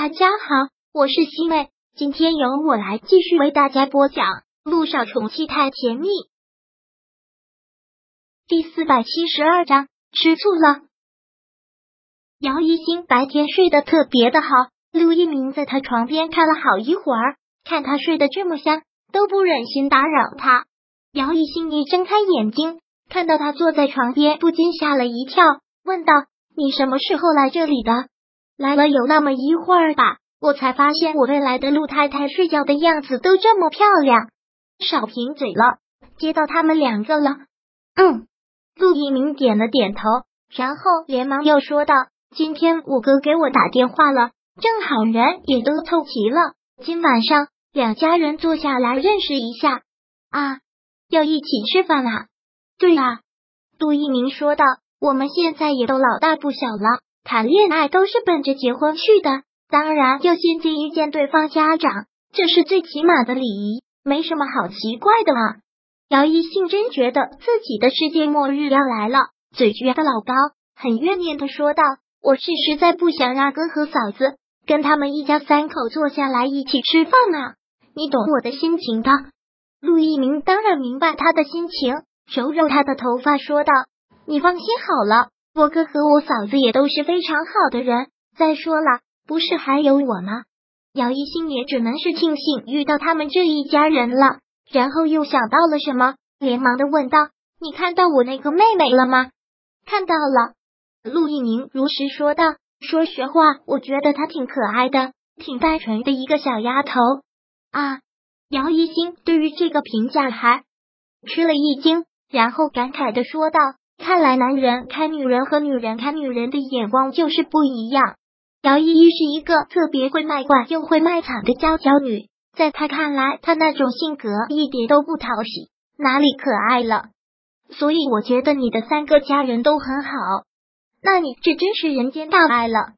大家好，我是西妹，今天由我来继续为大家播讲《路上宠妻太甜蜜》第四百七十二章，吃醋了。姚一星白天睡得特别的好，陆一鸣在他床边看了好一会儿，看他睡得这么香，都不忍心打扰他。姚一星一睁开眼睛，看到他坐在床边，不禁吓了一跳，问道：“你什么时候来这里的？”来了有那么一会儿吧，我才发现我未来的陆太太睡觉的样子都这么漂亮。少贫嘴了，接到他们两个了。嗯，陆一鸣点了点头，然后连忙又说道：“今天我哥给我打电话了，正好人也都凑齐了，今晚上两家人坐下来认识一下啊，要一起吃饭啊。”对啊，陆一鸣说道：“我们现在也都老大不小了。”谈恋爱都是奔着结婚去的，当然要先见一见对方家长，这是最起码的礼仪，没什么好奇怪的嘛。姚一信真觉得自己的世界末日要来了，嘴撅的老高，很怨念的说道：“我是实在不想让哥和嫂子跟他们一家三口坐下来一起吃饭啊，你懂我的心情的。”陆一鸣当然明白他的心情，揉揉他的头发说道：“你放心好了。”我哥和我嫂子也都是非常好的人。再说了，不是还有我吗？姚一心也只能是庆幸遇到他们这一家人了。然后又想到了什么，连忙的问道：“你看到我那个妹妹了吗？”看到了。陆一鸣如实说道：“说实话，我觉得她挺可爱的，挺单纯的一个小丫头。”啊！姚一心对于这个评价还吃了一惊，然后感慨的说道。看来男人看女人和女人看女人的眼光就是不一样。姚依依是一个特别会卖乖又会卖惨的娇娇女，在她看来，她那种性格一点都不讨喜，哪里可爱了？所以我觉得你的三个家人都很好。那你这真是人间大爱了。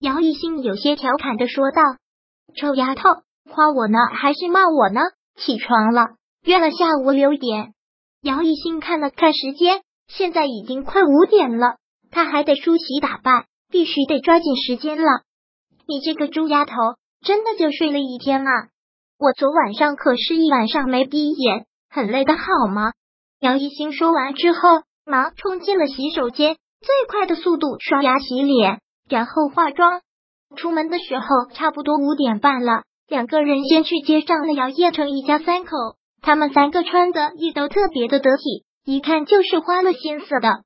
姚一心有些调侃的说道：“臭丫头，夸我呢还是骂我呢？”起床了，约了下午六点。姚一心看了看时间。现在已经快五点了，他还得梳洗打扮，必须得抓紧时间了。你这个猪丫头，真的就睡了一天啊？我昨晚上可是一晚上没闭眼，很累的好吗？姚一星说完之后，忙冲进了洗手间，最快的速度刷牙洗脸，然后化妆。出门的时候差不多五点半了，两个人先去接上了姚叶成一家三口，他们三个穿的也都特别的得体。一看就是花了心思的。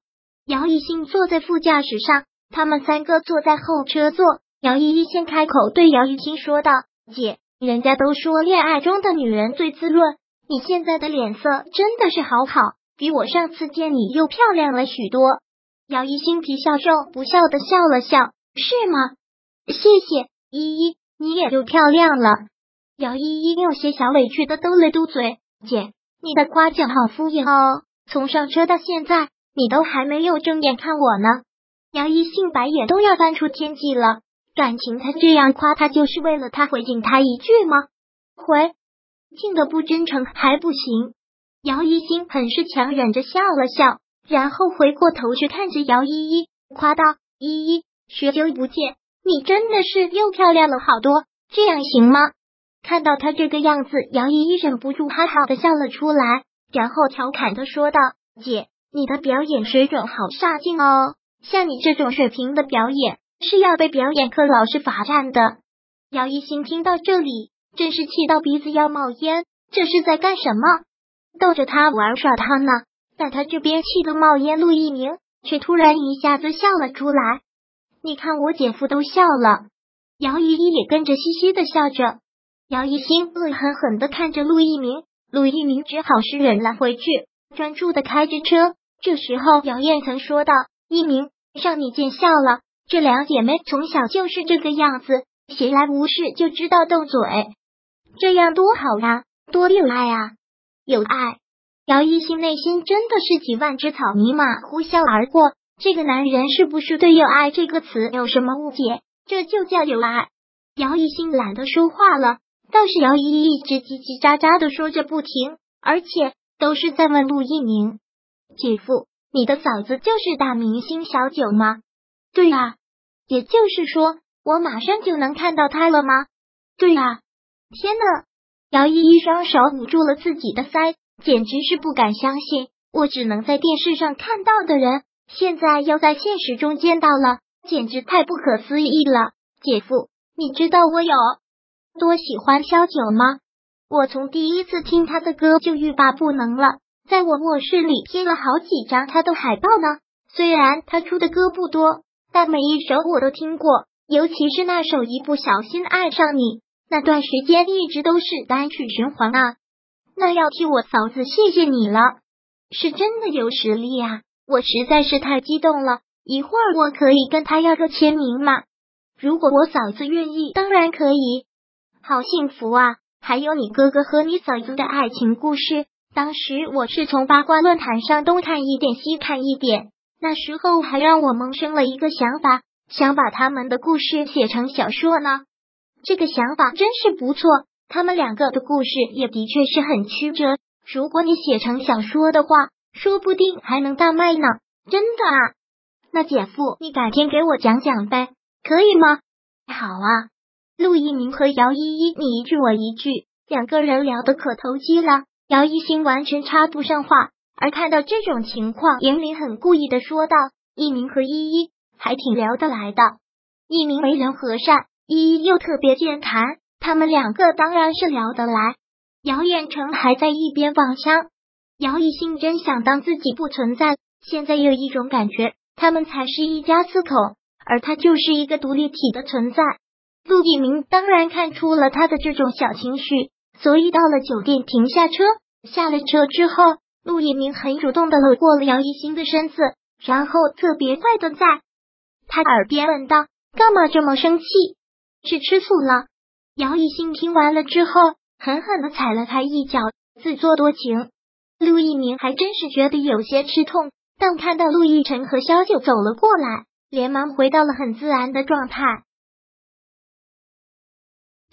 姚一兴坐在副驾驶上，他们三个坐在后车座。姚依依先开口对姚一兴说道：“姐，人家都说恋爱中的女人最滋润，你现在的脸色真的是好好，比我上次见你又漂亮了许多。”姚一兴皮笑肉不笑的笑了笑：“是吗？谢谢依依，你也又漂亮了。”姚依依有些小委屈的嘟了嘟嘴：“姐，你的夸奖好敷衍哦。”从上车到现在，你都还没有正眼看我呢。姚一信白眼都要翻出天际了，感情他这样夸他，就是为了他回敬他一句吗？回敬的不真诚还不行。姚一星很是强忍着笑了笑，然后回过头去看着姚依依，夸道：“依依，许久不见，你真的是又漂亮了好多，这样行吗？”看到他这个样子，姚依依忍不住哈哈的笑了出来。然后调侃的说道：“姐，你的表演水准好煞劲哦！像你这种水平的表演，是要被表演课老师罚站的。”姚一新听到这里，真是气到鼻子要冒烟。这是在干什么？逗着他玩耍他呢？但他这边气得冒烟，陆一鸣却突然一下子笑了出来。你看我姐夫都笑了，姚依依也跟着嘻嘻的笑着。姚一新恶狠狠的看着陆一鸣。陆一鸣只好是忍了回去，专注的开着车。这时候，姚燕曾说道：“一鸣，让你见笑了。这两姐妹从小就是这个样子，闲来无事就知道斗嘴，这样多好啊，多有爱啊，有爱。”姚一新内心真的是几万只草泥马呼啸而过。这个男人是不是对“有爱”这个词有什么误解？这就叫有爱。姚一新懒得说话了。倒是姚依依一直叽叽喳喳的说着不停，而且都是在问陆一鸣：“姐夫，你的嫂子就是大明星小九吗？”“对啊。”“也就是说，我马上就能看到他了吗？对啊！天呐！姚依依双手捂住了自己的腮，简直是不敢相信，我只能在电视上看到的人，现在要在现实中见到了，简直太不可思议了！姐夫，你知道我有多喜欢萧九吗？我从第一次听他的歌就欲罢不能了，在我卧室里贴了好几张他的海报呢。虽然他出的歌不多，但每一首我都听过。尤其是那首《一不小心爱上你》，那段时间一直都是单曲循环啊！那要替我嫂子谢谢你了，是真的有实力啊！我实在是太激动了。一会儿我可以跟他要个签名吗？如果我嫂子愿意，当然可以。好幸福啊！还有你哥哥和你嫂子的爱情故事，当时我是从八卦论坛上东看一点西看一点，那时候还让我萌生了一个想法。想把他们的故事写成小说呢，这个想法真是不错。他们两个的故事也的确是很曲折。如果你写成小说的话，说不定还能大卖呢。真的啊？那姐夫，你改天给我讲讲呗，可以吗？好啊。陆一鸣和姚依依你一句我一句，两个人聊得可投机了。姚一新完全插不上话，而看到这种情况，严林很故意的说道：“一鸣和依依。”还挺聊得来的，一鸣为人和善，依依又特别健谈，他们两个当然是聊得来。姚远成还在一边望香，姚一兴真想当自己不存在，现在有一种感觉，他们才是一家四口，而他就是一个独立体的存在。陆一鸣当然看出了他的这种小情绪，所以到了酒店停下车，下了车之后，陆一鸣很主动的搂过了姚一兴的身子，然后特别快的在。他耳边问道：“干嘛这么生气？是吃醋了？”姚一兴听完了之后，狠狠的踩了他一脚，自作多情。陆一鸣还真是觉得有些吃痛，但看到陆亦辰和萧九走了过来，连忙回到了很自然的状态。